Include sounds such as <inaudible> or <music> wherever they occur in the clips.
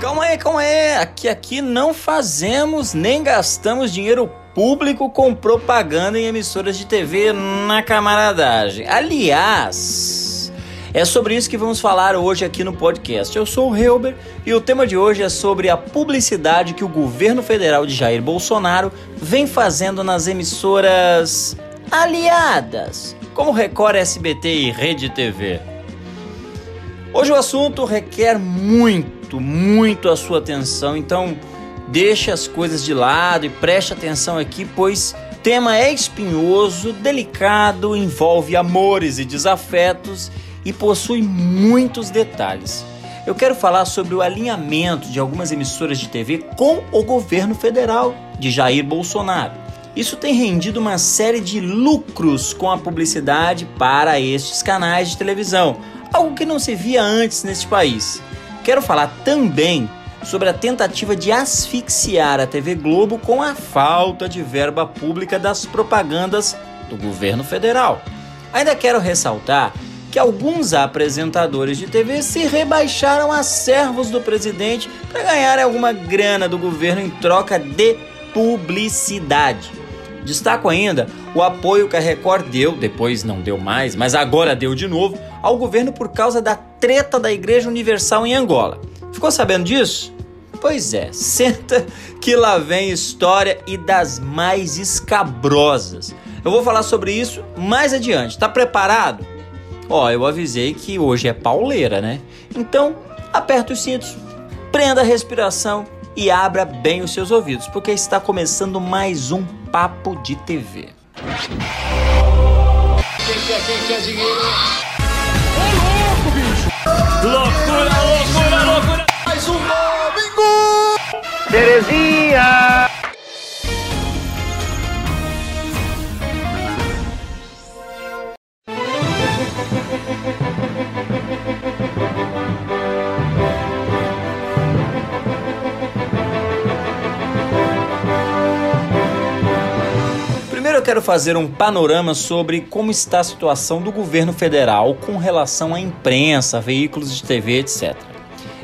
Calma aí, calma aí. Aqui, aqui não fazemos nem gastamos dinheiro público com propaganda em emissoras de TV na camaradagem. Aliás, é sobre isso que vamos falar hoje aqui no podcast. Eu sou o Helber e o tema de hoje é sobre a publicidade que o governo federal de Jair Bolsonaro vem fazendo nas emissoras aliadas, como Record, SBT e Rede TV. Hoje o assunto requer muito, muito a sua atenção, então Deixe as coisas de lado e preste atenção aqui, pois o tema é espinhoso, delicado, envolve amores e desafetos e possui muitos detalhes. Eu quero falar sobre o alinhamento de algumas emissoras de TV com o governo federal de Jair Bolsonaro. Isso tem rendido uma série de lucros com a publicidade para estes canais de televisão, algo que não se via antes neste país. Quero falar também sobre a tentativa de asfixiar a TV Globo com a falta de verba pública das propagandas do governo federal. Ainda quero ressaltar que alguns apresentadores de TV se rebaixaram a servos do presidente para ganhar alguma grana do governo em troca de publicidade. Destaco ainda o apoio que a Record deu, depois não deu mais, mas agora deu de novo, ao governo por causa da treta da Igreja Universal em Angola. Ficou sabendo disso? Pois é, <laughs> senta que lá vem história e das mais escabrosas. Eu vou falar sobre isso mais adiante. Tá preparado? Ó, eu avisei que hoje é pauleira, né? Então, aperta os cintos, prenda a respiração e abra bem os seus ouvidos, porque está começando mais um Papo de TV. Quem quer, quem quer dinheiro? Ô louco, bicho! Loucura, loucura, loucura! Mais um Terezinha! Quero fazer um panorama sobre como está a situação do governo federal com relação à imprensa, veículos de TV, etc.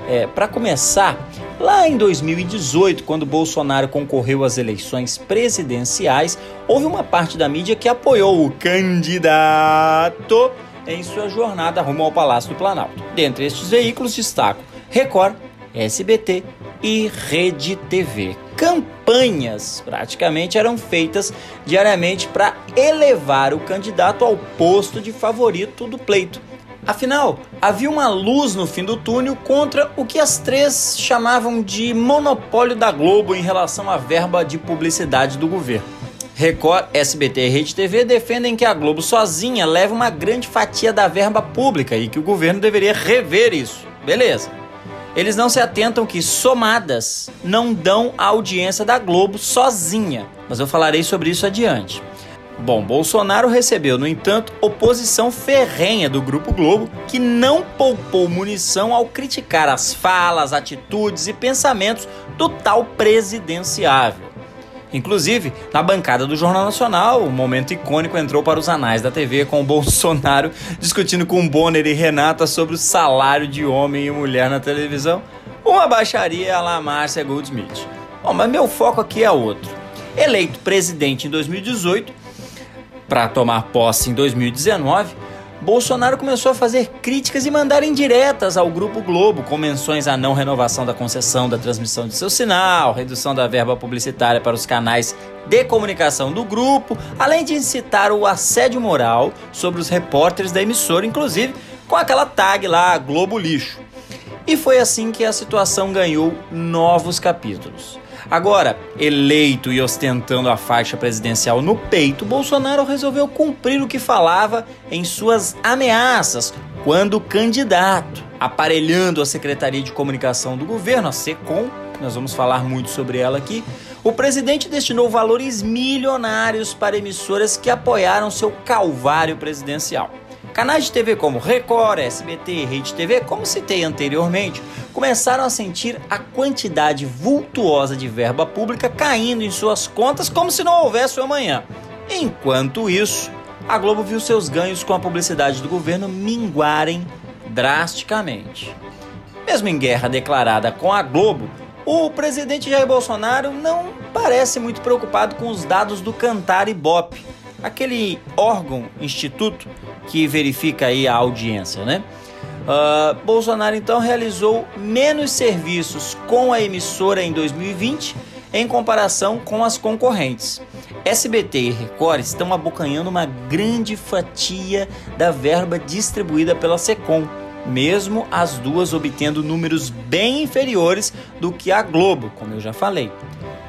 É, Para começar, Lá em 2018, quando Bolsonaro concorreu às eleições presidenciais, houve uma parte da mídia que apoiou o candidato em sua jornada rumo ao Palácio do Planalto. Dentre estes veículos destaco Record, SBT e Rede TV. Campanhas praticamente eram feitas diariamente para elevar o candidato ao posto de favorito do pleito. Afinal, havia uma luz no fim do túnel contra o que as três chamavam de monopólio da Globo em relação à verba de publicidade do governo. Record, SBT e Rede TV defendem que a Globo sozinha leva uma grande fatia da verba pública e que o governo deveria rever isso. Beleza. Eles não se atentam que somadas não dão a audiência da Globo sozinha, mas eu falarei sobre isso adiante. Bom, Bolsonaro recebeu, no entanto, oposição ferrenha do Grupo Globo, que não poupou munição ao criticar as falas, atitudes e pensamentos do tal presidenciável. Inclusive, na bancada do Jornal Nacional, um momento icônico entrou para os anais da TV com o Bolsonaro discutindo com Bonner e Renata sobre o salário de homem e mulher na televisão. Uma baixaria la Márcia Goldsmith. Bom, mas meu foco aqui é outro. Eleito presidente em 2018, para tomar posse em 2019, Bolsonaro começou a fazer críticas e mandar indiretas ao Grupo Globo, com menções à não renovação da concessão da transmissão de seu sinal, redução da verba publicitária para os canais de comunicação do grupo, além de incitar o assédio moral sobre os repórteres da emissora, inclusive com aquela tag lá, Globo Lixo. E foi assim que a situação ganhou novos capítulos. Agora, eleito e ostentando a faixa presidencial no peito, Bolsonaro resolveu cumprir o que falava em suas ameaças quando candidato, aparelhando a Secretaria de Comunicação do governo, a SECOM, nós vamos falar muito sobre ela aqui. O presidente destinou valores milionários para emissoras que apoiaram seu calvário presidencial. Canais de TV como Record, SBT e Rede TV, como citei anteriormente, começaram a sentir a quantidade vultuosa de verba pública caindo em suas contas como se não houvesse o amanhã. Enquanto isso, a Globo viu seus ganhos com a publicidade do governo minguarem drasticamente. Mesmo em guerra declarada com a Globo, o presidente Jair Bolsonaro não parece muito preocupado com os dados do Cantar Ibope, aquele órgão, instituto que verifica aí a audiência, né? Uh, Bolsonaro então realizou menos serviços com a emissora em 2020 em comparação com as concorrentes. SBT e Record estão abocanhando uma grande fatia da verba distribuída pela Secom mesmo as duas obtendo números bem inferiores do que a Globo, como eu já falei.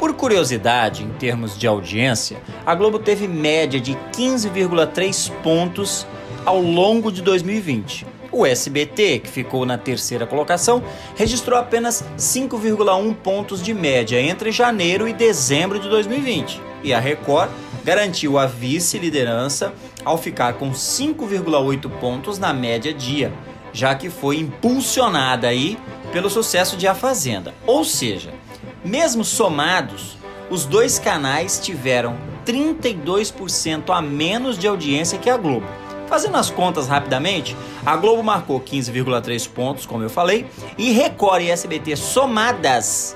Por curiosidade, em termos de audiência, a Globo teve média de 15,3 pontos ao longo de 2020. O SBT, que ficou na terceira colocação, registrou apenas 5,1 pontos de média entre janeiro e dezembro de 2020. E a Record garantiu a vice-liderança ao ficar com 5,8 pontos na média dia já que foi impulsionada aí pelo sucesso de A Fazenda. Ou seja, mesmo somados, os dois canais tiveram 32% a menos de audiência que a Globo. Fazendo as contas rapidamente, a Globo marcou 15,3 pontos, como eu falei, e Record e SBT somadas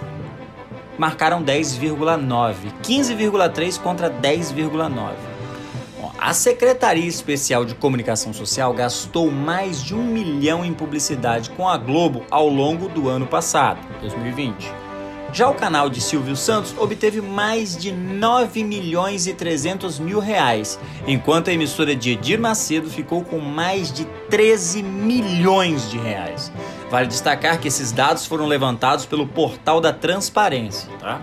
marcaram 10,9, 15,3 contra 10,9. A Secretaria Especial de Comunicação Social gastou mais de um milhão em publicidade com a Globo ao longo do ano passado, 2020. Já o canal de Silvio Santos obteve mais de 9 milhões e 300 mil reais, enquanto a emissora de Edir Macedo ficou com mais de 13 milhões de reais. Vale destacar que esses dados foram levantados pelo Portal da Transparência. Tá?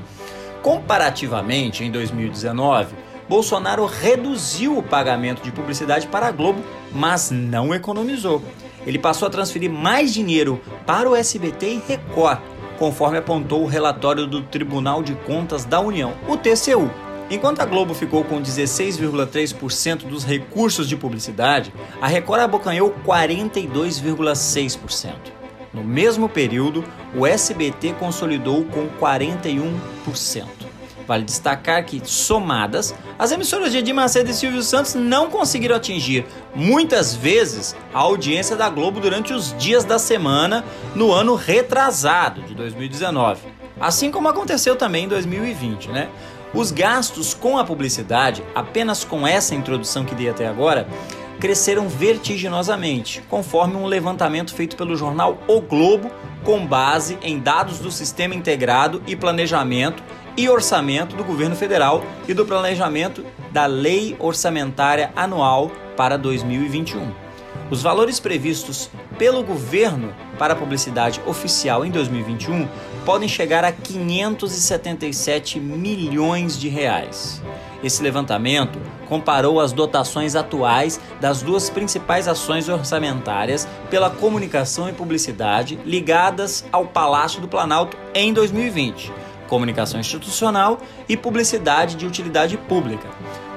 Comparativamente, em 2019, Bolsonaro reduziu o pagamento de publicidade para a Globo, mas não economizou. Ele passou a transferir mais dinheiro para o SBT e Record, conforme apontou o relatório do Tribunal de Contas da União, o TCU. Enquanto a Globo ficou com 16,3% dos recursos de publicidade, a Record abocanhou 42,6%. No mesmo período, o SBT consolidou com 41%. Vale destacar que, somadas, as emissoras de Edir Macedo e Silvio Santos não conseguiram atingir, muitas vezes, a audiência da Globo durante os dias da semana no ano retrasado de 2019. Assim como aconteceu também em 2020, né? Os gastos com a publicidade, apenas com essa introdução que dei até agora, cresceram vertiginosamente, conforme um levantamento feito pelo jornal O Globo, com base em dados do Sistema Integrado e Planejamento e Orçamento do Governo Federal e do Planejamento da Lei Orçamentária Anual para 2021. Os valores previstos pelo governo para a publicidade oficial em 2021 podem chegar a 577 milhões de reais. Esse levantamento comparou as dotações atuais das duas principais ações orçamentárias pela comunicação e publicidade ligadas ao Palácio do Planalto em 2020 comunicação institucional e publicidade de utilidade pública,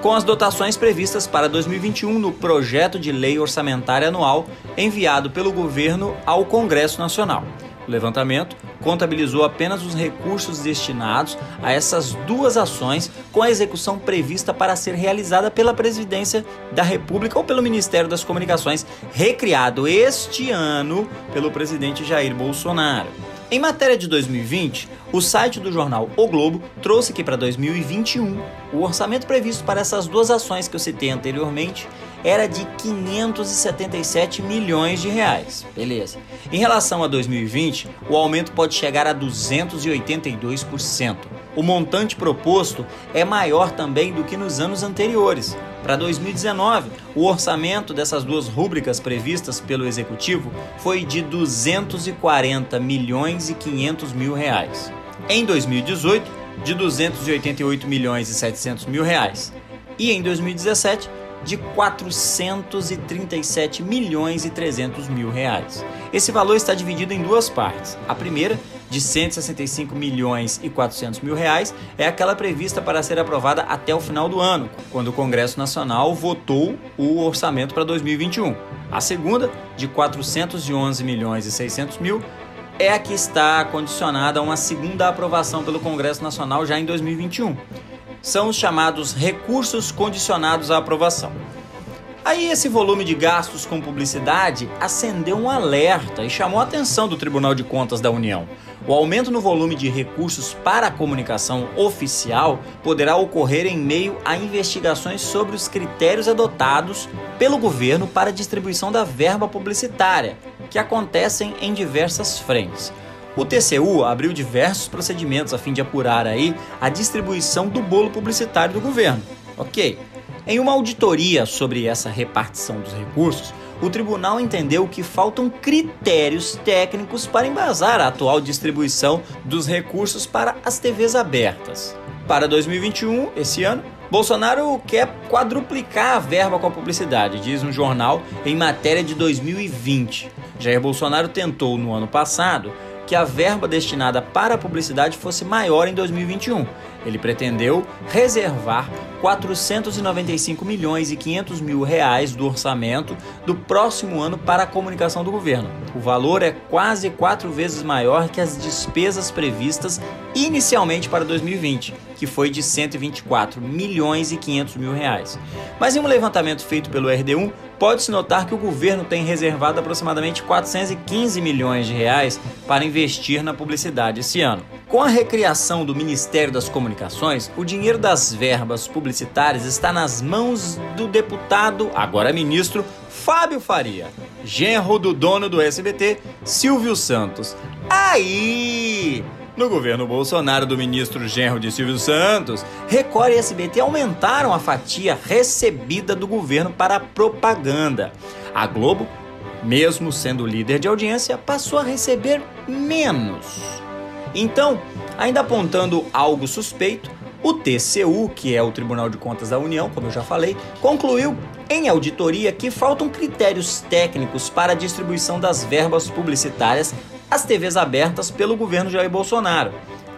com as dotações previstas para 2021 no projeto de lei orçamentária anual enviado pelo governo ao Congresso Nacional. O levantamento contabilizou apenas os recursos destinados a essas duas ações, com a execução prevista para ser realizada pela Presidência da República ou pelo Ministério das Comunicações, recriado este ano pelo presidente Jair Bolsonaro. Em matéria de 2020, o site do jornal O Globo trouxe que para 2021 o orçamento previsto para essas duas ações que eu citei anteriormente era de 577 milhões de reais. Beleza. Em relação a 2020, o aumento pode chegar a 282%. O montante proposto é maior também do que nos anos anteriores. Para 2019, o orçamento dessas duas rúbricas previstas pelo executivo foi de 240 milhões e 500 mil reais. Em 2018, de 288 milhões e 700 mil reais. E em 2017, de 437 milhões e 300 mil reais. Esse valor está dividido em duas partes. A primeira, de 165 milhões e 400 mil reais, é aquela prevista para ser aprovada até o final do ano, quando o Congresso Nacional votou o orçamento para 2021. A segunda, de 411 milhões e 600 mil, é a que está condicionada a uma segunda aprovação pelo Congresso Nacional já em 2021 são os chamados recursos condicionados à aprovação. Aí esse volume de gastos com publicidade acendeu um alerta e chamou a atenção do Tribunal de Contas da União. O aumento no volume de recursos para a comunicação oficial poderá ocorrer em meio a investigações sobre os critérios adotados pelo governo para a distribuição da verba publicitária, que acontecem em diversas frentes. O TCU abriu diversos procedimentos a fim de apurar aí a distribuição do bolo publicitário do governo. Ok, em uma auditoria sobre essa repartição dos recursos, o tribunal entendeu que faltam critérios técnicos para embasar a atual distribuição dos recursos para as TVs abertas. Para 2021, esse ano, Bolsonaro quer quadruplicar a verba com a publicidade, diz um jornal em matéria de 2020. Jair Bolsonaro tentou no ano passado que a verba destinada para a publicidade fosse maior em 2021. Ele pretendeu reservar 495 milhões e 500 mil reais do orçamento do próximo ano para a comunicação do governo. O valor é quase quatro vezes maior que as despesas previstas inicialmente para 2020, que foi de 124 milhões e 500 mil reais. Mas em um levantamento feito pelo RD1, pode-se notar que o governo tem reservado aproximadamente 415 milhões de reais para investir na publicidade esse ano. Com a recriação do Ministério das Comunicações, o dinheiro das verbas publicitárias está nas mãos do deputado, agora ministro, Fábio Faria, genro do dono do SBT, Silvio Santos. Aí! No governo Bolsonaro do ministro genro de Silvio Santos, Record e SBT aumentaram a fatia recebida do governo para a propaganda. A Globo, mesmo sendo líder de audiência, passou a receber menos. Então, ainda apontando algo suspeito, o TCU, que é o Tribunal de Contas da União, como eu já falei, concluiu em auditoria que faltam critérios técnicos para a distribuição das verbas publicitárias às TVs abertas pelo governo Jair Bolsonaro.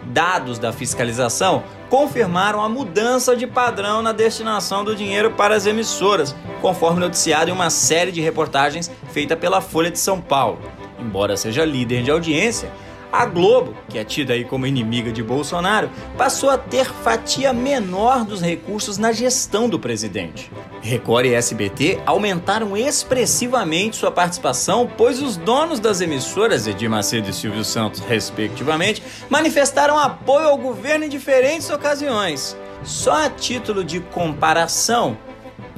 Dados da fiscalização confirmaram a mudança de padrão na destinação do dinheiro para as emissoras, conforme noticiado em uma série de reportagens feita pela Folha de São Paulo. Embora seja líder de audiência, a Globo, que é tida aí como inimiga de Bolsonaro, passou a ter fatia menor dos recursos na gestão do presidente. Record e SBT aumentaram expressivamente sua participação, pois os donos das emissoras, Edir Macedo e Silvio Santos, respectivamente, manifestaram apoio ao governo em diferentes ocasiões. Só a título de comparação,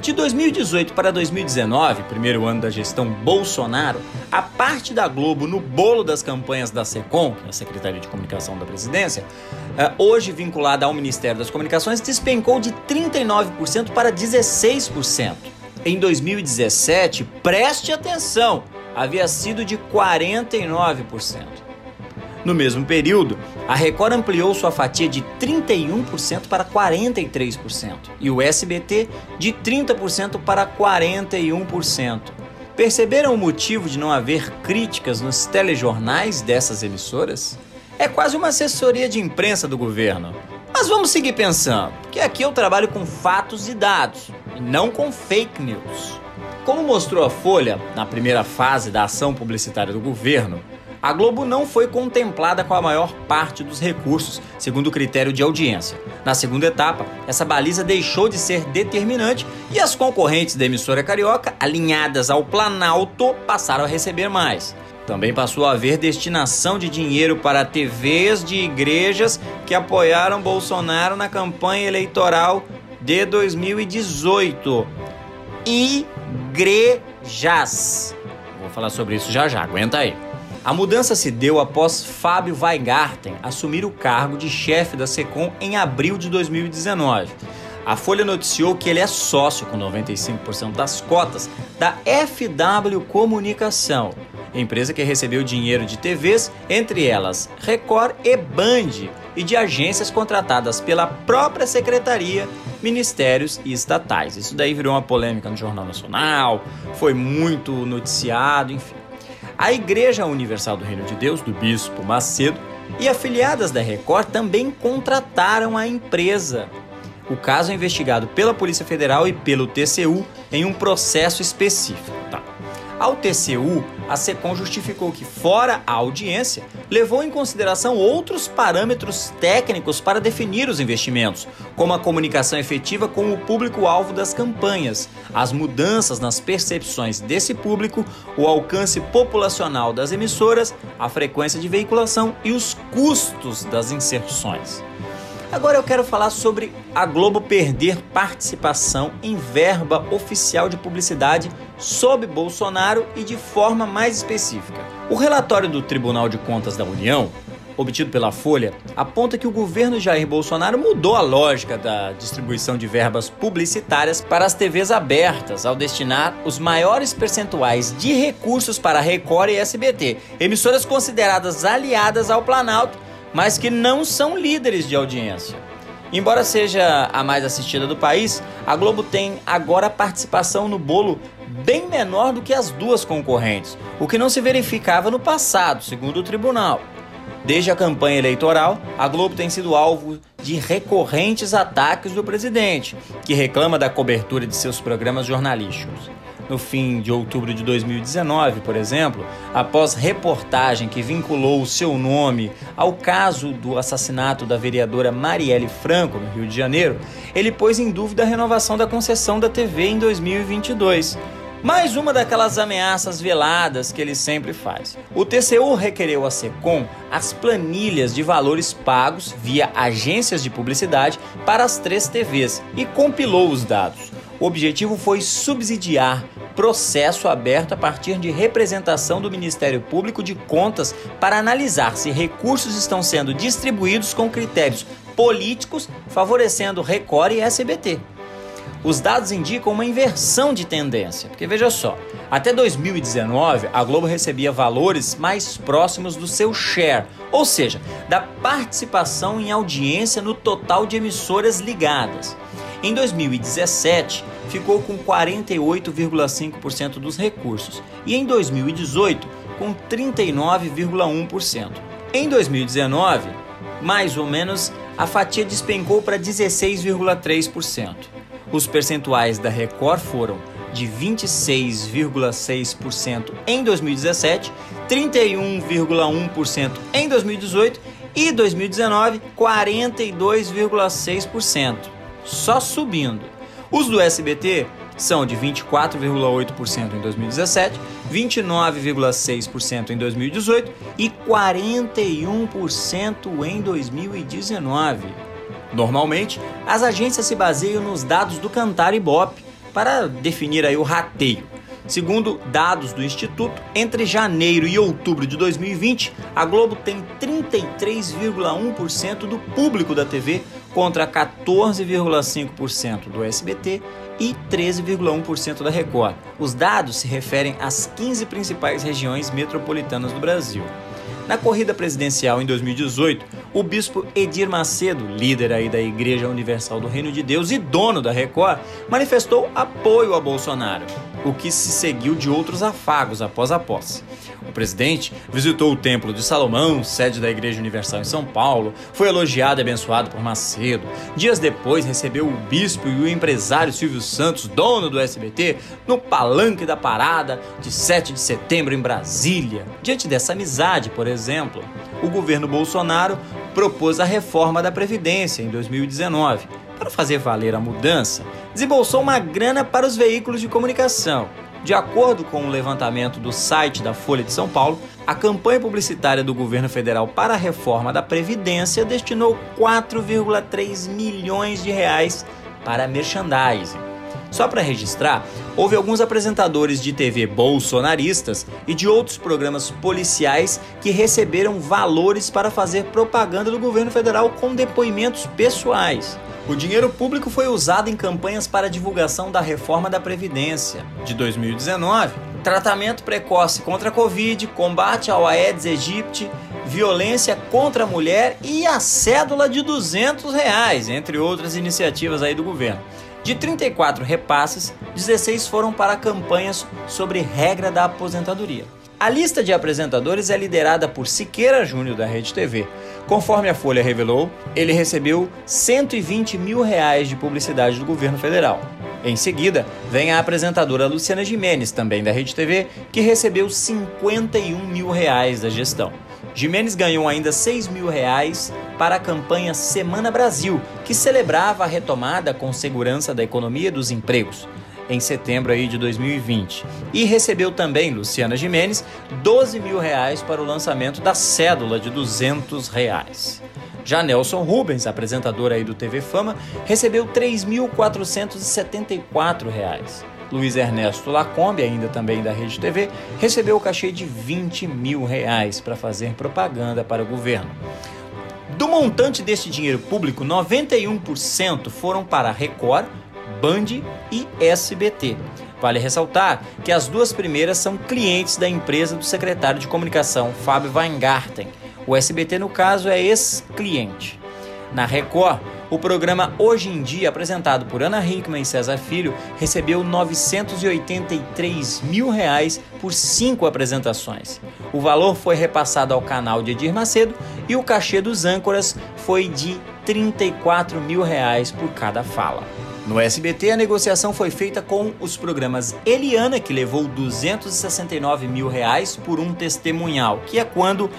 de 2018 para 2019, primeiro ano da gestão Bolsonaro, a parte da Globo no bolo das campanhas da SECOM, que é a Secretaria de Comunicação da Presidência, eh, hoje vinculada ao Ministério das Comunicações, despencou de 39% para 16%. Em 2017, preste atenção, havia sido de 49%. No mesmo período, a Record ampliou sua fatia de 31% para 43% e o SBT de 30% para 41%. Perceberam o motivo de não haver críticas nos telejornais dessas emissoras? É quase uma assessoria de imprensa do governo. Mas vamos seguir pensando, que aqui eu trabalho com fatos e dados, e não com fake news. Como mostrou a Folha na primeira fase da ação publicitária do governo, a Globo não foi contemplada com a maior parte dos recursos, segundo o critério de audiência. Na segunda etapa, essa baliza deixou de ser determinante e as concorrentes da emissora carioca, alinhadas ao Planalto, passaram a receber mais. Também passou a haver destinação de dinheiro para TVs de igrejas que apoiaram Bolsonaro na campanha eleitoral de 2018. Igrejas. Vou falar sobre isso já já, aguenta aí. A mudança se deu após Fábio Weigarten assumir o cargo de chefe da SECOM em abril de 2019. A Folha noticiou que ele é sócio com 95% das cotas da FW Comunicação, empresa que recebeu dinheiro de TVs, entre elas Record e Band, e de agências contratadas pela própria secretaria, ministérios e estatais. Isso daí virou uma polêmica no Jornal Nacional, foi muito noticiado, enfim. A Igreja Universal do Reino de Deus, do Bispo Macedo, e afiliadas da Record também contrataram a empresa. O caso é investigado pela Polícia Federal e pelo TCU em um processo específico. Tá? Ao TCU, a SECOM justificou que, fora a audiência, levou em consideração outros parâmetros técnicos para definir os investimentos, como a comunicação efetiva com o público-alvo das campanhas, as mudanças nas percepções desse público, o alcance populacional das emissoras, a frequência de veiculação e os custos das inserções. Agora eu quero falar sobre a Globo perder participação em verba oficial de publicidade sob Bolsonaro e de forma mais específica. O relatório do Tribunal de Contas da União, obtido pela Folha, aponta que o governo Jair Bolsonaro mudou a lógica da distribuição de verbas publicitárias para as TVs abertas ao destinar os maiores percentuais de recursos para Record e SBT, emissoras consideradas aliadas ao Planalto mas que não são líderes de audiência. Embora seja a mais assistida do país, a Globo tem agora participação no bolo bem menor do que as duas concorrentes, o que não se verificava no passado, segundo o tribunal. Desde a campanha eleitoral, a Globo tem sido alvo de recorrentes ataques do presidente, que reclama da cobertura de seus programas jornalísticos no fim de outubro de 2019, por exemplo, após reportagem que vinculou o seu nome ao caso do assassinato da vereadora Marielle Franco, no Rio de Janeiro, ele pôs em dúvida a renovação da concessão da TV em 2022. Mais uma daquelas ameaças veladas que ele sempre faz. O TCU requereu a SECOM as planilhas de valores pagos via agências de publicidade para as três TVs e compilou os dados. O objetivo foi subsidiar processo aberto a partir de representação do Ministério Público de Contas para analisar se recursos estão sendo distribuídos com critérios políticos, favorecendo Record e SBT. Os dados indicam uma inversão de tendência, porque veja só, até 2019 a Globo recebia valores mais próximos do seu share, ou seja, da participação em audiência no total de emissoras ligadas. Em 2017, ficou com 48,5% dos recursos e em 2018 com 39,1%. Em 2019, mais ou menos, a fatia despencou para 16,3%. Os percentuais da Record foram de 26,6% em 2017, 31,1% em 2018 e 2019 42,6%, só subindo. Os do SBT são de 24,8% em 2017, 29,6% em 2018 e 41% em 2019. Normalmente, as agências se baseiam nos dados do Cantar Ibope para definir aí o rateio. Segundo dados do Instituto, entre janeiro e outubro de 2020, a Globo tem 33,1% do público da TV contra 14,5% do SBT e 13,1% da Record. Os dados se referem às 15 principais regiões metropolitanas do Brasil. Na corrida presidencial em 2018, o bispo Edir Macedo, líder aí da Igreja Universal do Reino de Deus e dono da Record, manifestou apoio a Bolsonaro, o que se seguiu de outros afagos após a posse. O presidente visitou o Templo de Salomão, sede da Igreja Universal em São Paulo, foi elogiado e abençoado por Macedo. Dias depois, recebeu o bispo e o empresário Silvio Santos, dono do SBT, no Palanque da Parada de 7 de setembro em Brasília. Diante dessa amizade, por exemplo, o governo Bolsonaro propôs a reforma da Previdência em 2019. Para fazer valer a mudança, desembolsou uma grana para os veículos de comunicação de acordo com o um levantamento do site da Folha de São Paulo, a campanha publicitária do governo federal para a reforma da Previdência destinou 4,3 milhões de reais para merchandising. Só para registrar, houve alguns apresentadores de TV bolsonaristas e de outros programas policiais que receberam valores para fazer propaganda do governo federal com depoimentos pessoais. O dinheiro público foi usado em campanhas para divulgação da reforma da Previdência de 2019, tratamento precoce contra a Covid, combate ao Aedes aegypti, violência contra a mulher e a cédula de 200 reais, entre outras iniciativas aí do governo. De 34 repasses, 16 foram para campanhas sobre regra da aposentadoria. A lista de apresentadores é liderada por Siqueira Júnior da Rede TV. Conforme a Folha revelou, ele recebeu 120 mil reais de publicidade do governo federal. Em seguida, vem a apresentadora Luciana Jimenez, também da Rede TV, que recebeu 51 mil reais da gestão. Jimenez ganhou ainda 6 mil reais para a campanha Semana Brasil, que celebrava a retomada com segurança da economia e dos empregos em setembro aí de 2020. E recebeu também, Luciana Jimenez, 12 mil reais para o lançamento da cédula de 200 reais. Já Nelson Rubens, apresentador aí do TV Fama, recebeu R$ 3.474. Luiz Ernesto Lacombe, ainda também da Rede TV, recebeu o cachê de 20 mil reais para fazer propaganda para o governo. Do montante deste dinheiro público, 91% foram para a Record, Band e SBT. Vale ressaltar que as duas primeiras são clientes da empresa do secretário de comunicação, Fábio Weingarten. O SBT, no caso, é ex-cliente. Na Record, o programa Hoje em Dia, apresentado por Ana Hickman e César Filho, recebeu 983 mil reais por cinco apresentações. O valor foi repassado ao canal de Edir Macedo e o cachê dos âncoras foi de 34 mil reais por cada fala. No SBT, a negociação foi feita com os programas Eliana, que levou 269 mil reais por um testemunhal, que é quando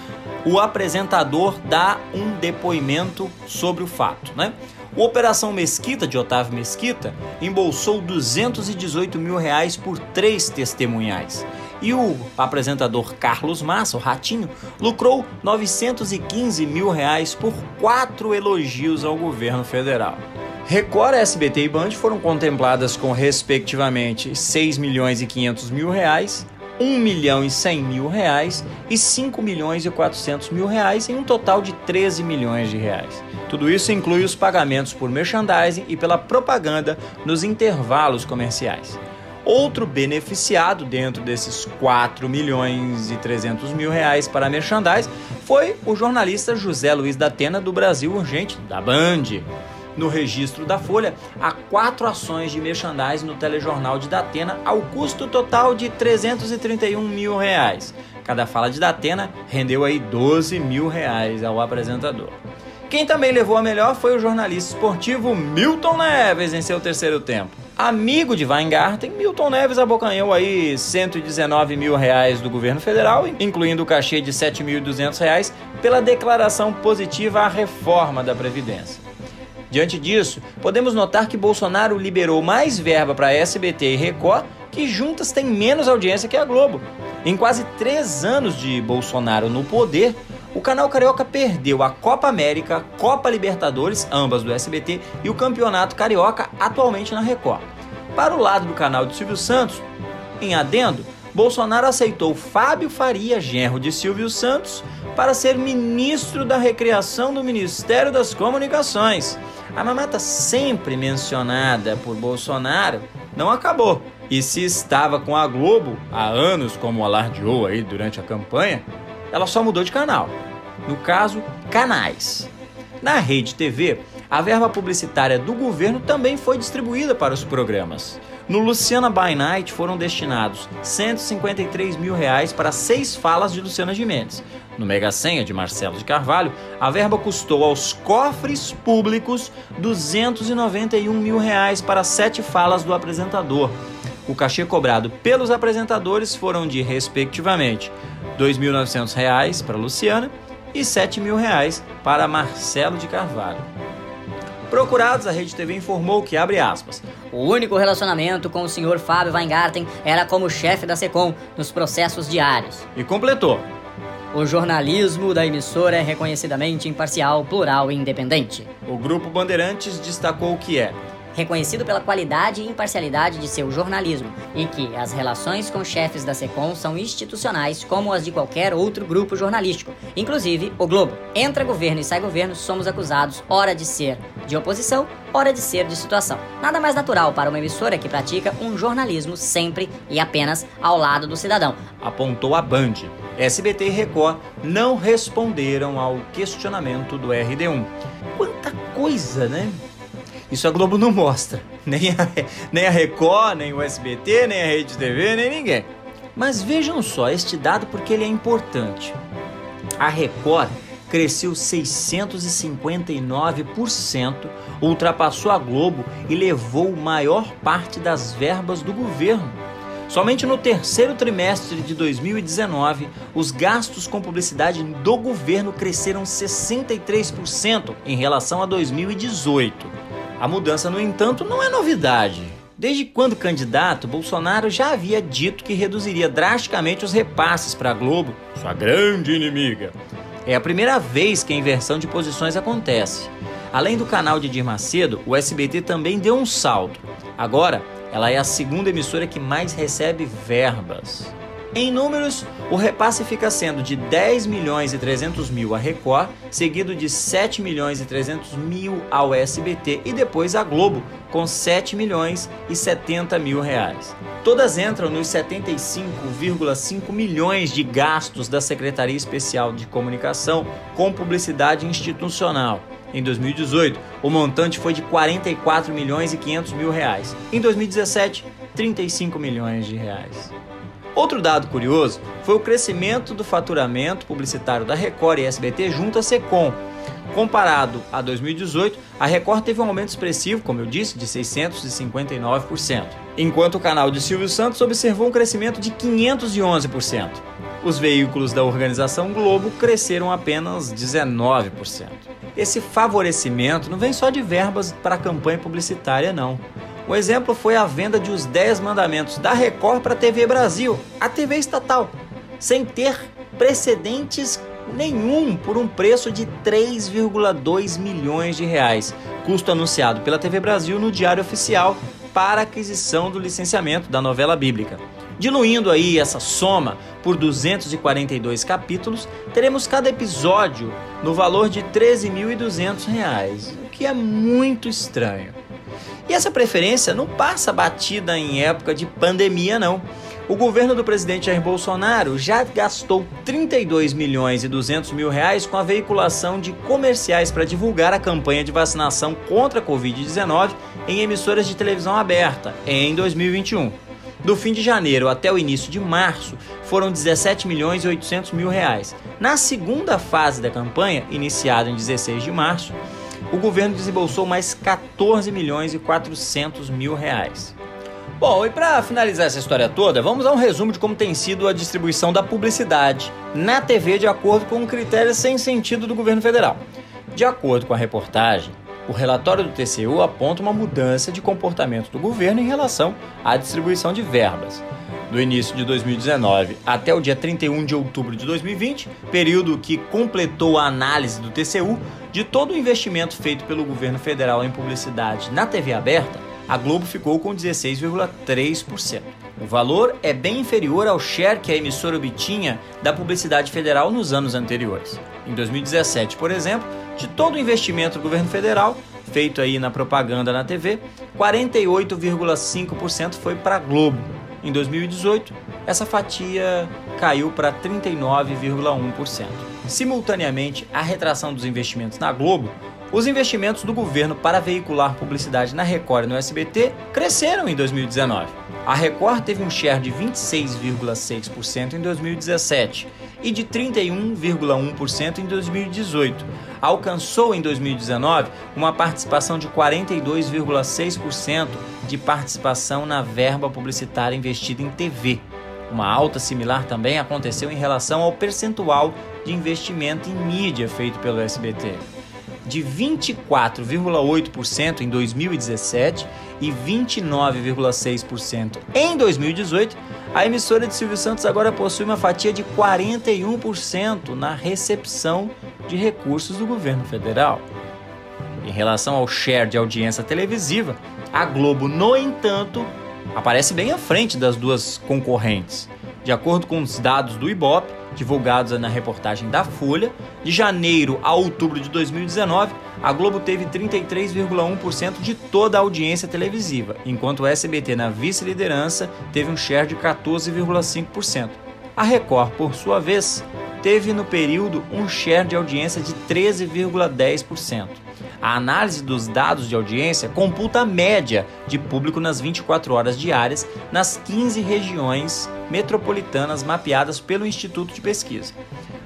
o apresentador dá um depoimento sobre o fato, né? O Operação Mesquita, de Otávio Mesquita, embolsou 218 mil reais por três testemunhais. E o apresentador Carlos Massa, o Ratinho, lucrou 915 mil reais por quatro elogios ao governo federal. Record, SBT e Band foram contempladas com respectivamente 6 milhões e 500 mil reais, 1 milhão e 100 mil reais e 5 milhões e 400 mil reais em um total de 13 milhões de reais. Tudo isso inclui os pagamentos por merchandising e pela propaganda nos intervalos comerciais. Outro beneficiado dentro desses 4 milhões e 300 mil reais para merchandising foi o jornalista José Luiz da Atena do Brasil Urgente, da Band. No registro da Folha, há quatro ações de merchandising no telejornal de Datena ao custo total de 331 mil reais. Cada fala de Datena rendeu aí 12 mil reais ao apresentador. Quem também levou a melhor foi o jornalista esportivo Milton Neves em seu terceiro tempo. Amigo de Weingarten, Milton Neves abocanhou aí 119 mil reais do governo federal, incluindo o cachê de 7.200 reais pela declaração positiva à reforma da Previdência. Diante disso, podemos notar que Bolsonaro liberou mais verba para SBT e Record, que juntas têm menos audiência que a Globo. Em quase três anos de Bolsonaro no poder, o canal Carioca perdeu a Copa América, Copa Libertadores, ambas do SBT, e o Campeonato Carioca, atualmente na Record. Para o lado do canal de Silvio Santos, em adendo, Bolsonaro aceitou Fábio Faria, genro de Silvio Santos, para ser ministro da Recreação do Ministério das Comunicações. A mamata sempre mencionada por Bolsonaro não acabou. E se estava com a Globo há anos, como alardeou aí durante a campanha, ela só mudou de canal. No caso, canais. Na Rede TV, a verba publicitária do governo também foi distribuída para os programas. No Luciana by Night foram destinados 153 mil reais para seis falas de Luciana Gimenez. No Mega Senha de Marcelo de Carvalho, a verba custou aos cofres públicos 291 mil reais para sete falas do apresentador. O cachê cobrado pelos apresentadores foram de, respectivamente, R$ 2.900 para Luciana e 7 mil reais para Marcelo de Carvalho. Procurados, a Rede TV informou que, abre aspas, o único relacionamento com o senhor Fábio Weingarten era como chefe da SECOM nos processos diários. E completou. O jornalismo da emissora é reconhecidamente imparcial, plural e independente. O Grupo Bandeirantes destacou que é reconhecido pela qualidade e imparcialidade de seu jornalismo, e que as relações com chefes da SECOM são institucionais como as de qualquer outro grupo jornalístico, inclusive o Globo. Entra governo e sai governo, somos acusados, ora de ser de oposição, ora de ser de situação. Nada mais natural para uma emissora que pratica um jornalismo sempre e apenas ao lado do cidadão. Apontou a Band. SBT e Record não responderam ao questionamento do RD1. Quanta coisa, né? Isso a Globo não mostra. <laughs> Nem a, nem a Record, nem o SBT, nem a Rede TV, nem ninguém. Mas vejam só este dado porque ele é importante. A Record cresceu 659%, ultrapassou a Globo e levou maior parte das verbas do governo. Somente no terceiro trimestre de 2019, os gastos com publicidade do governo cresceram 63% em relação a 2018. A mudança, no entanto, não é novidade. Desde quando candidato, Bolsonaro já havia dito que reduziria drasticamente os repasses para a Globo, sua grande inimiga. É a primeira vez que a inversão de posições acontece. Além do canal de Dir Macedo, o SBT também deu um salto. Agora, ela é a segunda emissora que mais recebe verbas. Em números, o repasse fica sendo de 10 milhões e 300 mil a Record, seguido de 7 milhões e 300 mil ao SBT e depois a Globo, com 7 milhões e 70 mil reais. Todas entram nos 75,5 milhões de gastos da Secretaria Especial de Comunicação com publicidade institucional. Em 2018, o montante foi de 44 milhões e 500 mil reais. Em 2017, 35 milhões de reais. Outro dado curioso foi o crescimento do faturamento publicitário da Record e SBT junto à Secom. Comparado a 2018, a Record teve um aumento expressivo, como eu disse, de 659%, enquanto o canal de Silvio Santos observou um crescimento de 511%. Os veículos da organização Globo cresceram apenas 19%. Esse favorecimento não vem só de verbas para campanha publicitária, não. O exemplo foi a venda de Os 10 Mandamentos da Record para a TV Brasil, a TV estatal, sem ter precedentes nenhum por um preço de 3,2 milhões de reais, custo anunciado pela TV Brasil no Diário Oficial para aquisição do licenciamento da novela bíblica. Diluindo aí essa soma por 242 capítulos, teremos cada episódio no valor de R$ 13.200, o que é muito estranho. E essa preferência não passa batida em época de pandemia, não. O governo do presidente Jair Bolsonaro já gastou 32 milhões e 200 mil reais com a veiculação de comerciais para divulgar a campanha de vacinação contra a Covid-19 em emissoras de televisão aberta em 2021. Do fim de janeiro até o início de março, foram 17 milhões e 800 mil reais. Na segunda fase da campanha, iniciada em 16 de março, o governo desembolsou mais 14 milhões e 400 mil reais. Bom, e para finalizar essa história toda, vamos a um resumo de como tem sido a distribuição da publicidade na TV de acordo com critérios sem sentido do governo federal. De acordo com a reportagem, o relatório do TCU aponta uma mudança de comportamento do governo em relação à distribuição de verbas. Do início de 2019 até o dia 31 de outubro de 2020, período que completou a análise do TCU de todo o investimento feito pelo governo federal em publicidade na TV aberta, a Globo ficou com 16,3%. O valor é bem inferior ao share que a emissora obtinha da publicidade federal nos anos anteriores. Em 2017, por exemplo, de todo o investimento do governo federal feito aí na propaganda na TV, 48,5% foi para a Globo. Em 2018, essa fatia caiu para 39,1%. Simultaneamente à retração dos investimentos na Globo, os investimentos do governo para veicular publicidade na Record e no SBT cresceram em 2019. A Record teve um share de 26,6% em 2017 e de 31,1% em 2018. Alcançou em 2019 uma participação de 42,6% de participação na verba publicitária investida em TV. Uma alta similar também aconteceu em relação ao percentual de investimento em mídia feito pelo SBT de 24,8% em 2017 e 29,6% em 2018, a emissora de Silvio Santos agora possui uma fatia de 41% na recepção de recursos do governo federal. Em relação ao share de audiência televisiva, a Globo, no entanto, aparece bem à frente das duas concorrentes. De acordo com os dados do Ibope, divulgados na reportagem da Folha, de janeiro a outubro de 2019, a Globo teve 33,1% de toda a audiência televisiva, enquanto o SBT na vice-liderança teve um share de 14,5%. A Record, por sua vez, teve no período um share de audiência de 13,10%. A análise dos dados de audiência computa a média de público nas 24 horas diárias nas 15 regiões metropolitanas mapeadas pelo Instituto de Pesquisa.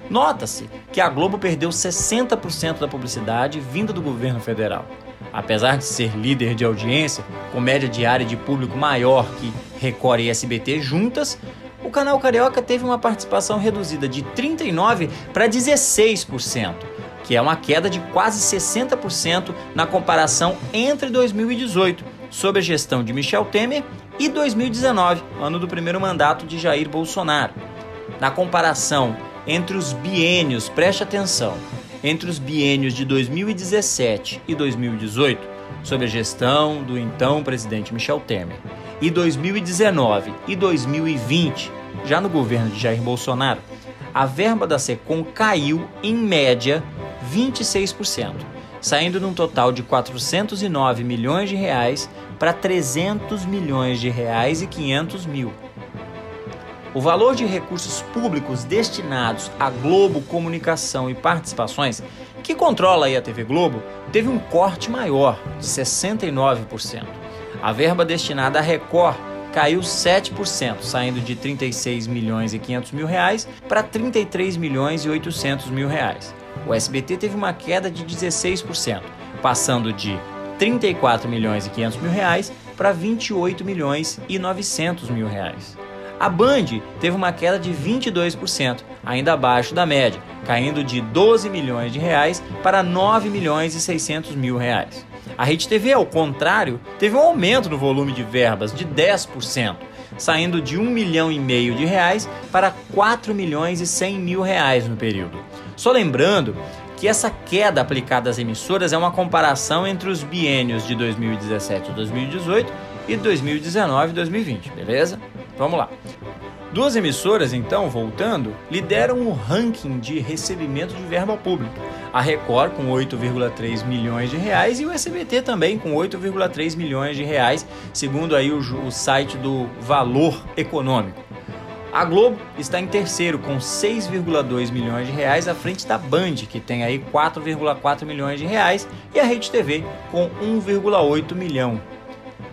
Nota-se que a Globo perdeu 60% da publicidade vinda do governo federal. Apesar de ser líder de audiência, com média diária de público maior que Record e SBT juntas, o canal Carioca teve uma participação reduzida de 39% para 16%, que é uma queda de quase 60% na comparação entre 2018, sob a gestão de Michel Temer, e 2019, ano do primeiro mandato de Jair Bolsonaro. Na comparação entre os biênios, preste atenção, entre os biênios de 2017 e 2018, sob a gestão do então presidente Michel Temer, e 2019 e 2020, já no governo de Jair Bolsonaro, a verba da Secom caiu em média 26%, saindo num total de 409 milhões de reais para 300 milhões de reais e 500 mil. O valor de recursos públicos destinados à Globo Comunicação e Participações, que controla a TV Globo, teve um corte maior, de 69%. A verba destinada à Record caiu 7%, saindo de 36 milhões e 500 mil reais para 33 milhões e 800 mil reais. O SBT teve uma queda de 16%, passando de 34 milhões e 500 mil reais para 28 milhões e 900 mil reais. A Band teve uma queda de 22%, ainda abaixo da média, caindo de 12 milhões de reais para 9 milhões e 600 mil reais. A Rede TV, ao contrário, teve um aumento no volume de verbas de 10%, saindo de 1 milhão e meio de reais para 4 milhões e 100 mil reais no período. Só lembrando que essa queda aplicada às emissoras é uma comparação entre os biênios de 2017 e 2018 e 2019 e 2020, beleza? Vamos lá. Duas emissoras, então, voltando, lideram o ranking de recebimento de verba pública. A Record com 8,3 milhões de reais e o SBT também com 8,3 milhões de reais, segundo aí o, o site do Valor Econômico. A Globo está em terceiro com 6,2 milhões de reais à frente da Band, que tem aí 4,4 milhões de reais, e a Rede TV com 1,8 milhão.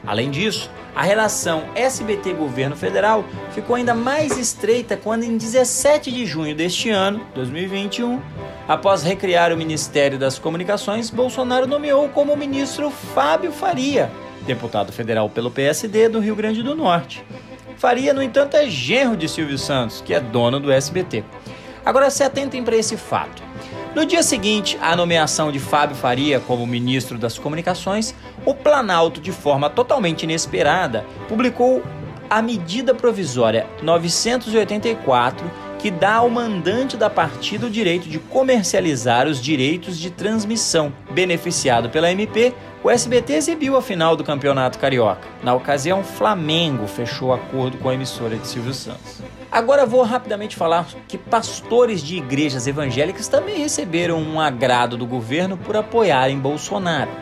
Além disso, a relação SBT governo federal ficou ainda mais estreita quando em 17 de junho deste ano, 2021, após recriar o Ministério das Comunicações, Bolsonaro nomeou como ministro Fábio Faria, deputado federal pelo PSD do Rio Grande do Norte. Faria, no entanto, é genro de Silvio Santos, que é dono do SBT. Agora se atentem para esse fato. No dia seguinte à nomeação de Fábio Faria como ministro das Comunicações, o Planalto, de forma totalmente inesperada, publicou a medida provisória 984 que dá ao mandante da partida o direito de comercializar os direitos de transmissão. Beneficiado pela MP, o SBT exibiu a final do Campeonato Carioca. Na ocasião, Flamengo fechou acordo com a emissora de Silvio Santos. Agora vou rapidamente falar que pastores de igrejas evangélicas também receberam um agrado do governo por apoiarem Bolsonaro.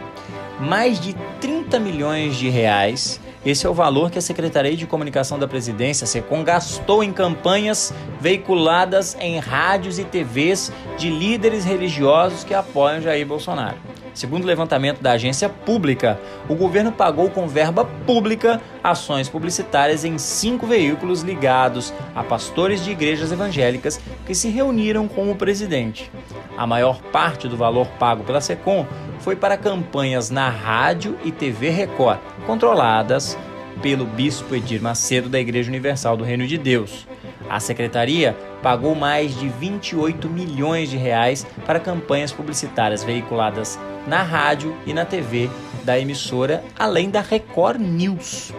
Mais de 30 milhões de reais esse é o valor que a Secretaria de Comunicação da Presidência, SECOM, gastou em campanhas veiculadas em rádios e TVs de líderes religiosos que apoiam Jair Bolsonaro. Segundo o levantamento da agência pública, o governo pagou com verba pública ações publicitárias em cinco veículos ligados a pastores de igrejas evangélicas que se reuniram com o presidente. A maior parte do valor pago pela SECOM foi para campanhas na rádio e TV Record, controladas pelo bispo Edir Macedo da Igreja Universal do Reino de Deus. A secretaria pagou mais de 28 milhões de reais para campanhas publicitárias veiculadas na rádio e na TV da emissora, além da Record News.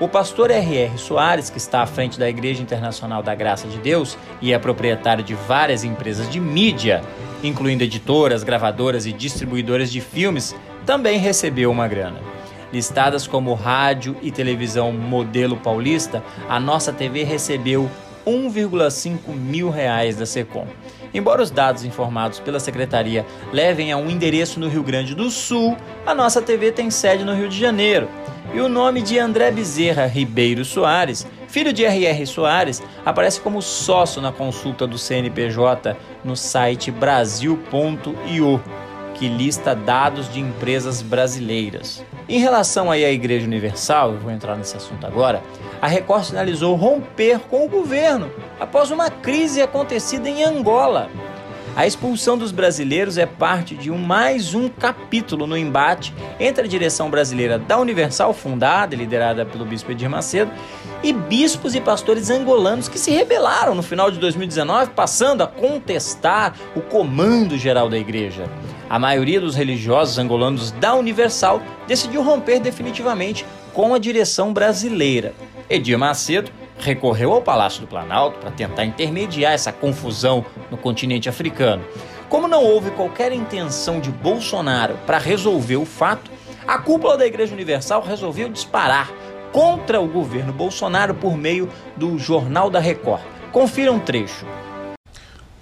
O pastor R.R. Soares, que está à frente da Igreja Internacional da Graça de Deus e é proprietário de várias empresas de mídia, incluindo editoras, gravadoras e distribuidoras de filmes, também recebeu uma grana. Listadas como rádio e televisão modelo paulista, a nossa TV recebeu 1,5 mil reais da Secom. Embora os dados informados pela secretaria levem a um endereço no Rio Grande do Sul, a nossa TV tem sede no Rio de Janeiro. E o nome de André Bezerra Ribeiro Soares, filho de R.R. Soares, aparece como sócio na consulta do CNPJ no site brasil.io, que lista dados de empresas brasileiras. Em relação aí à Igreja Universal, eu vou entrar nesse assunto agora, a Record sinalizou romper com o governo após uma crise acontecida em Angola. A expulsão dos brasileiros é parte de um, mais um capítulo no embate entre a direção brasileira da Universal, fundada e liderada pelo bispo Edir Macedo, e bispos e pastores angolanos que se rebelaram no final de 2019, passando a contestar o comando geral da igreja. A maioria dos religiosos angolanos da Universal decidiu romper definitivamente com a direção brasileira. Edir Macedo recorreu ao Palácio do Planalto para tentar intermediar essa confusão no continente africano. Como não houve qualquer intenção de Bolsonaro para resolver o fato, a cúpula da Igreja Universal resolveu disparar contra o governo Bolsonaro por meio do Jornal da Record. Confira um trecho.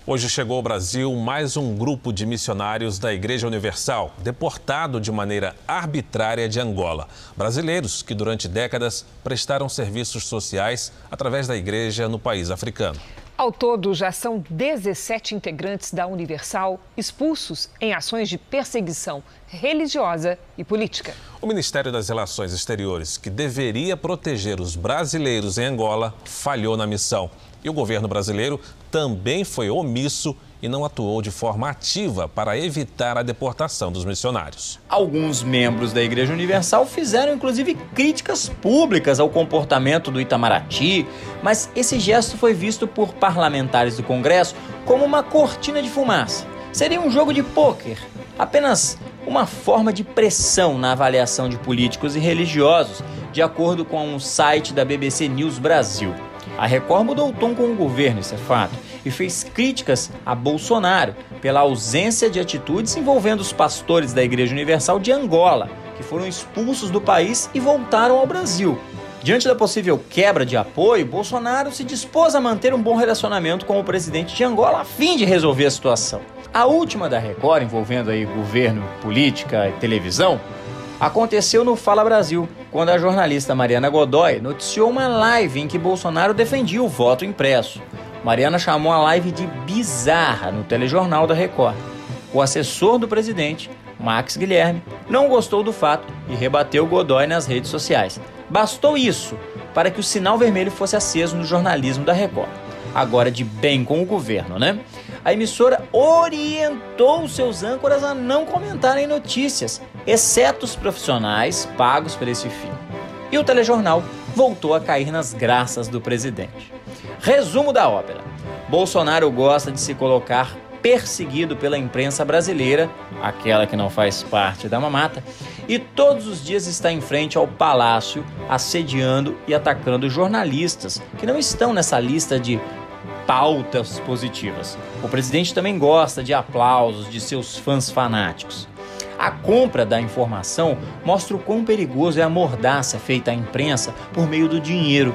Hoje chegou ao Brasil mais um grupo de missionários da Igreja Universal, deportado de maneira arbitrária de Angola. Brasileiros que durante décadas prestaram serviços sociais através da igreja no país africano. Ao todo, já são 17 integrantes da Universal expulsos em ações de perseguição religiosa e política. O Ministério das Relações Exteriores, que deveria proteger os brasileiros em Angola, falhou na missão. E o governo brasileiro também foi omisso e não atuou de forma ativa para evitar a deportação dos missionários. Alguns membros da Igreja Universal fizeram inclusive críticas públicas ao comportamento do Itamaraty, mas esse gesto foi visto por parlamentares do Congresso como uma cortina de fumaça. Seria um jogo de pôquer, apenas uma forma de pressão na avaliação de políticos e religiosos, de acordo com o site da BBC News Brasil. A Record mudou o tom com o governo, isso é fato, e fez críticas a Bolsonaro pela ausência de atitudes envolvendo os pastores da Igreja Universal de Angola, que foram expulsos do país e voltaram ao Brasil. Diante da possível quebra de apoio, Bolsonaro se dispôs a manter um bom relacionamento com o presidente de Angola a fim de resolver a situação. A última da Record, envolvendo aí governo, política e televisão, aconteceu no Fala Brasil, quando a jornalista Mariana Godoy noticiou uma live em que Bolsonaro defendia o voto impresso. Mariana chamou a live de bizarra no telejornal da Record. O assessor do presidente, Max Guilherme, não gostou do fato e rebateu Godoy nas redes sociais. Bastou isso para que o sinal vermelho fosse aceso no jornalismo da Record. Agora de bem com o governo, né? a emissora orientou seus âncoras a não comentarem notícias, exceto os profissionais pagos por esse fim. E o telejornal voltou a cair nas graças do presidente. Resumo da ópera: Bolsonaro gosta de se colocar perseguido pela imprensa brasileira, aquela que não faz parte da mamata, e todos os dias está em frente ao palácio assediando e atacando jornalistas que não estão nessa lista de pautas positivas. O presidente também gosta de aplausos de seus fãs fanáticos. A compra da informação mostra o quão perigoso é a mordaça feita à imprensa por meio do dinheiro.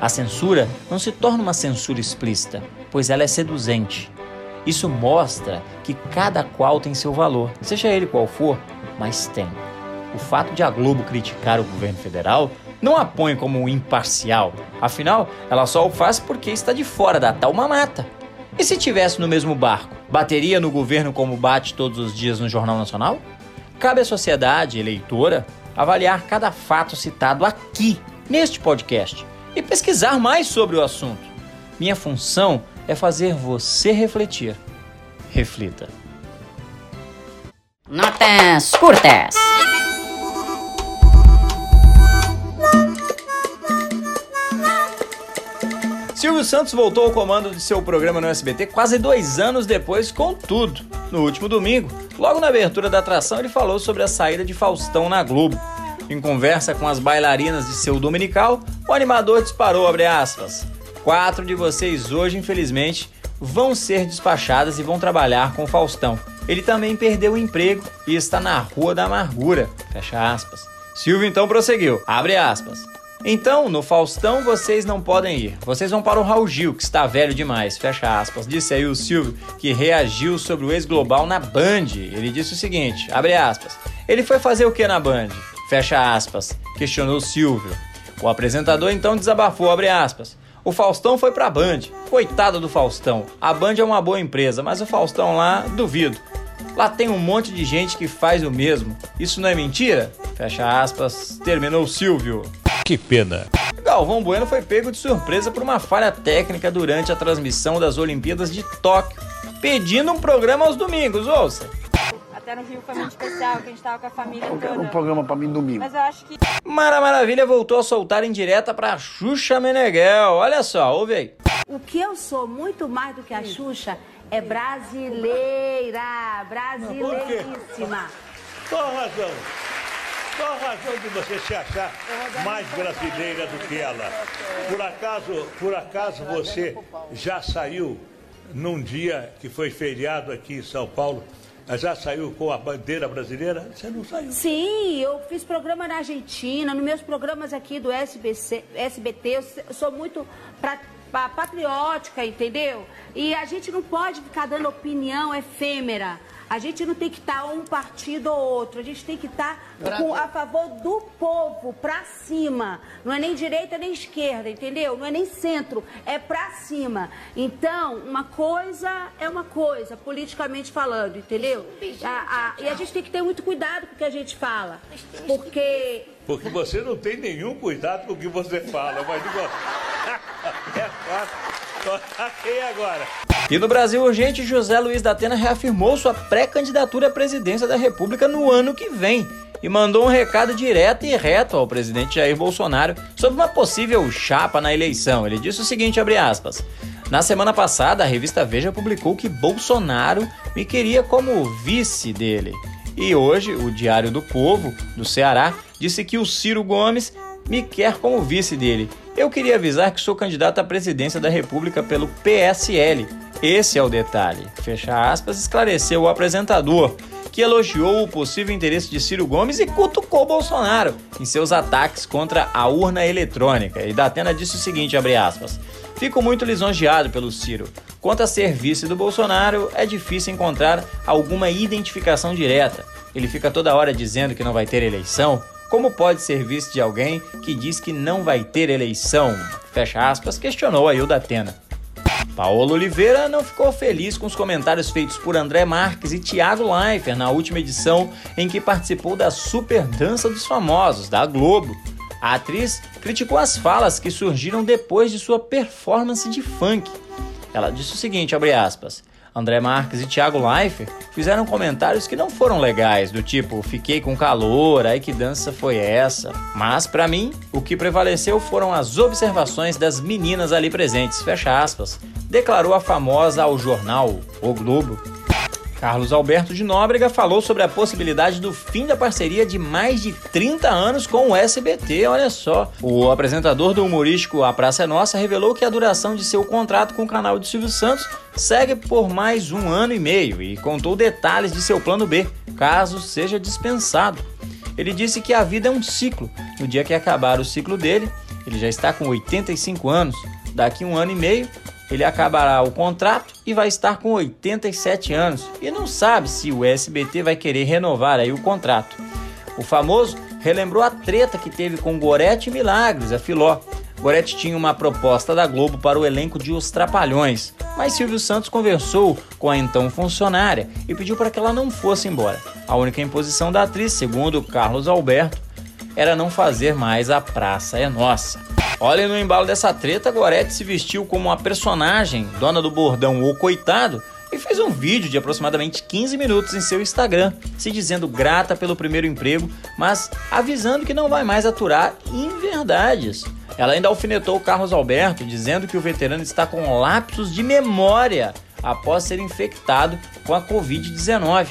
A censura não se torna uma censura explícita, pois ela é seduzente. Isso mostra que cada qual tem seu valor, seja ele qual for, mas tem. O fato de a Globo criticar o governo federal não a põe como imparcial. Afinal, ela só o faz porque está de fora da tal mamata. E se tivesse no mesmo barco, bateria no governo como bate todos os dias no Jornal Nacional? Cabe à sociedade eleitora avaliar cada fato citado aqui, neste podcast, e pesquisar mais sobre o assunto. Minha função é fazer você refletir. Reflita. Notas curtas. Silvio Santos voltou ao comando de seu programa no SBT quase dois anos depois, com tudo. No último domingo, logo na abertura da atração, ele falou sobre a saída de Faustão na Globo. Em conversa com as bailarinas de seu dominical, o animador disparou, aspas, Quatro de vocês hoje, infelizmente, vão ser despachadas e vão trabalhar com Faustão. Ele também perdeu o emprego e está na Rua da Amargura. Fecha aspas. Silvio então prosseguiu. Abre aspas. Então, no Faustão vocês não podem ir. Vocês vão para o Raul Gil, que está velho demais. Fecha aspas. Disse aí o Silvio, que reagiu sobre o ex-global na Band. Ele disse o seguinte, abre aspas. Ele foi fazer o que na Band? Fecha aspas. Questionou o Silvio. O apresentador então desabafou, abre aspas. O Faustão foi pra Band. Coitado do Faustão. A Band é uma boa empresa, mas o Faustão lá, duvido. Lá tem um monte de gente que faz o mesmo. Isso não é mentira? Fecha aspas. Terminou o Silvio. Que pena. Galvão Bueno foi pego de surpresa por uma falha técnica durante a transmissão das Olimpíadas de Tóquio, pedindo um programa aos domingos, ouça. Até no Rio foi muito especial, que a gente tava com a família toda. Um programa pra mim domingo. Mas eu acho que Mara Maravilha voltou a soltar em direta pra Xuxa Meneghel. Olha só, ouve aí. O que eu sou muito mais do que a Xuxa é brasileira, brasileiríssima. Qual a razão? Qual a razão de você se achar mais brasileira do que ela? Por acaso, por acaso você já saiu num dia que foi feriado aqui em São Paulo? Já saiu com a bandeira brasileira? Você não saiu. Sim, eu fiz programa na Argentina, nos meus programas aqui do SBC, SBT, eu sou muito pra- pa- patriótica, entendeu? E a gente não pode ficar dando opinião efêmera. A gente não tem que estar um partido ou outro, a gente tem que estar com- a favor do povo, pra cima. Não é nem direita nem esquerda, entendeu? Não é nem centro, é pra cima. Então, uma coisa é uma coisa, politicamente falando, entendeu? A- a- e a gente tem que ter muito cuidado com o que a gente fala, porque Porque você não tem nenhum cuidado com o que você fala, mas digo, <laughs> é fácil. <laughs> Agora? E no Brasil Urgente, José Luiz da Atena reafirmou sua pré-candidatura à presidência da República no ano que vem e mandou um recado direto e reto ao presidente Jair Bolsonaro sobre uma possível chapa na eleição. Ele disse o seguinte, aspas: Na semana passada, a revista Veja publicou que Bolsonaro me queria como vice dele. E hoje, o Diário do Povo, do Ceará, disse que o Ciro Gomes me quer como vice dele. Eu queria avisar que sou candidato à presidência da República pelo PSL. Esse é o detalhe. Fecha aspas, esclareceu o apresentador, que elogiou o possível interesse de Ciro Gomes e cutucou Bolsonaro em seus ataques contra a urna eletrônica. E Datena disse o seguinte, abre aspas, Fico muito lisonjeado pelo Ciro. Quanto a ser vice do Bolsonaro, é difícil encontrar alguma identificação direta. Ele fica toda hora dizendo que não vai ter eleição. Como pode ser vice de alguém que diz que não vai ter eleição? Fecha aspas, questionou aí o Datena. Paulo Oliveira não ficou feliz com os comentários feitos por André Marques e Thiago Leifert na última edição em que participou da Super Dança dos Famosos, da Globo. A atriz criticou as falas que surgiram depois de sua performance de funk. Ela disse o seguinte, abre aspas, André Marques e Thiago Leifert fizeram comentários que não foram legais, do tipo, fiquei com calor, ai que dança foi essa? Mas, pra mim, o que prevaleceu foram as observações das meninas ali presentes, fecha aspas, declarou a famosa ao jornal O Globo. Carlos Alberto de Nóbrega falou sobre a possibilidade do fim da parceria de mais de 30 anos com o SBT, olha só. O apresentador do humorístico A Praça é Nossa revelou que a duração de seu contrato com o canal de Silvio Santos segue por mais um ano e meio e contou detalhes de seu plano B, caso seja dispensado. Ele disse que a vida é um ciclo. No dia que acabar o ciclo dele, ele já está com 85 anos. Daqui um ano e meio, ele acabará o contrato e vai estar com 87 anos e não sabe se o SBT vai querer renovar aí o contrato. O famoso relembrou a treta que teve com Gorete Milagres, a Filó. Gorete tinha uma proposta da Globo para o elenco de Os Trapalhões, mas Silvio Santos conversou com a então funcionária e pediu para que ela não fosse embora. A única imposição da atriz, segundo Carlos Alberto, era não fazer mais a Praça é Nossa. Olha no embalo dessa treta, Gorete se vestiu como uma personagem, dona do bordão O Coitado, e fez um vídeo de aproximadamente 15 minutos em seu Instagram, se dizendo grata pelo primeiro emprego, mas avisando que não vai mais aturar inverdades. Ela ainda alfinetou Carlos Alberto, dizendo que o veterano está com lapsos de memória após ser infectado com a Covid-19.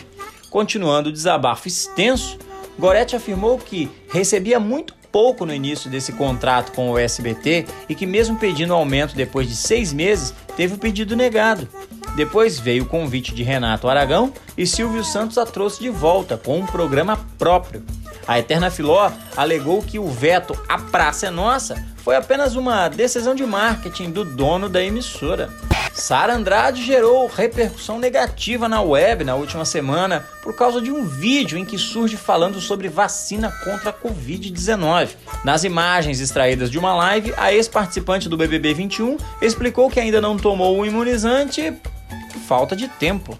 Continuando o desabafo extenso, Gorete afirmou que recebia muito pouco no início desse contrato com o SBT e que, mesmo pedindo aumento depois de seis meses, teve o pedido negado. Depois veio o convite de Renato Aragão e Silvio Santos a trouxe de volta com um programa próprio. A Eterna Filó alegou que o veto A Praça é Nossa foi apenas uma decisão de marketing do dono da emissora. Sara Andrade gerou repercussão negativa na web na última semana por causa de um vídeo em que surge falando sobre vacina contra a Covid-19. Nas imagens extraídas de uma live, a ex-participante do BBB 21 explicou que ainda não tomou o imunizante por falta de tempo.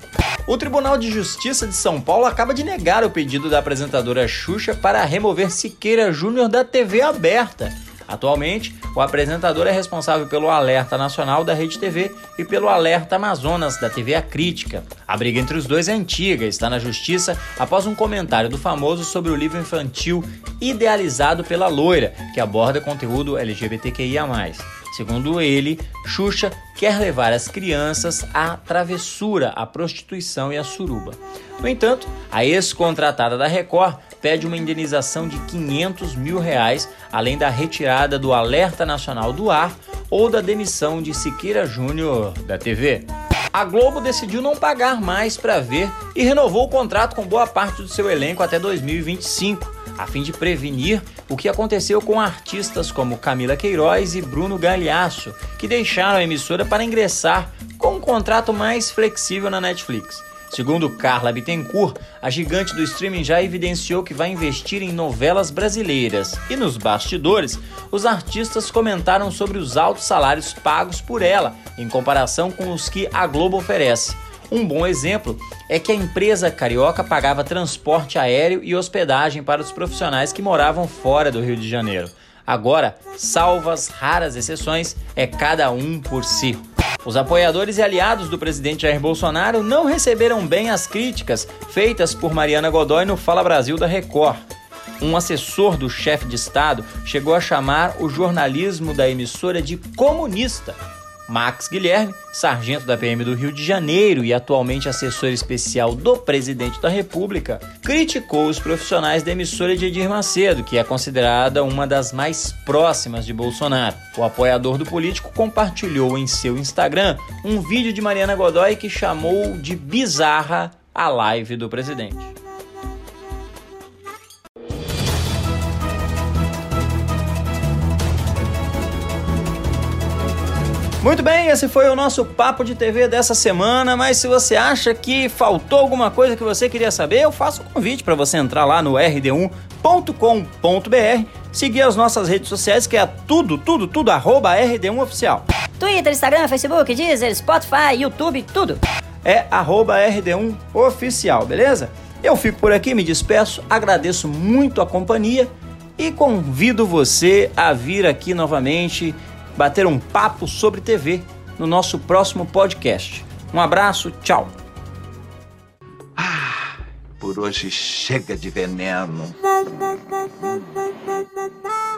O Tribunal de Justiça de São Paulo acaba de negar o pedido da apresentadora Xuxa para remover Siqueira Júnior da TV aberta. Atualmente, o apresentador é responsável pelo Alerta Nacional da Rede TV e pelo Alerta Amazonas da TV A Crítica. A briga entre os dois é antiga está na justiça após um comentário do famoso sobre o livro infantil Idealizado pela Loira, que aborda conteúdo LGBTQIA. Segundo ele, Xuxa quer levar as crianças à travessura, à prostituição e à suruba. No entanto, a ex-contratada da Record pede uma indenização de 500 mil reais, além da retirada do alerta nacional do ar ou da demissão de Siqueira Júnior da TV. A Globo decidiu não pagar mais para ver e renovou o contrato com boa parte do seu elenco até 2025 a fim de prevenir o que aconteceu com artistas como Camila Queiroz e Bruno Galhaço, que deixaram a emissora para ingressar com um contrato mais flexível na Netflix. Segundo Carla Bittencourt, a gigante do streaming já evidenciou que vai investir em novelas brasileiras. E nos bastidores, os artistas comentaram sobre os altos salários pagos por ela, em comparação com os que a Globo oferece. Um bom exemplo é que a empresa carioca pagava transporte aéreo e hospedagem para os profissionais que moravam fora do Rio de Janeiro. Agora, salvas raras exceções, é cada um por si. Os apoiadores e aliados do presidente Jair Bolsonaro não receberam bem as críticas feitas por Mariana Godoy no Fala Brasil da Record. Um assessor do chefe de Estado chegou a chamar o jornalismo da emissora de comunista Max Guilherme, sargento da PM do Rio de Janeiro e atualmente assessor especial do presidente da República, criticou os profissionais da emissora de Edir Macedo, que é considerada uma das mais próximas de Bolsonaro. O apoiador do político compartilhou em seu Instagram um vídeo de Mariana Godoy que chamou de bizarra a live do presidente. Muito bem, esse foi o nosso papo de TV dessa semana. Mas se você acha que faltou alguma coisa que você queria saber, eu faço um convite para você entrar lá no rd1.com.br, seguir as nossas redes sociais, que é tudo, tudo, tudo, arroba rd1 oficial. Twitter, Instagram, Facebook, Deezer, Spotify, YouTube, tudo. É arroba rd1 oficial, beleza? Eu fico por aqui, me despeço, agradeço muito a companhia e convido você a vir aqui novamente bater um papo sobre TV no nosso próximo podcast. Um abraço, tchau. Ah, por hoje chega de veneno. <laughs>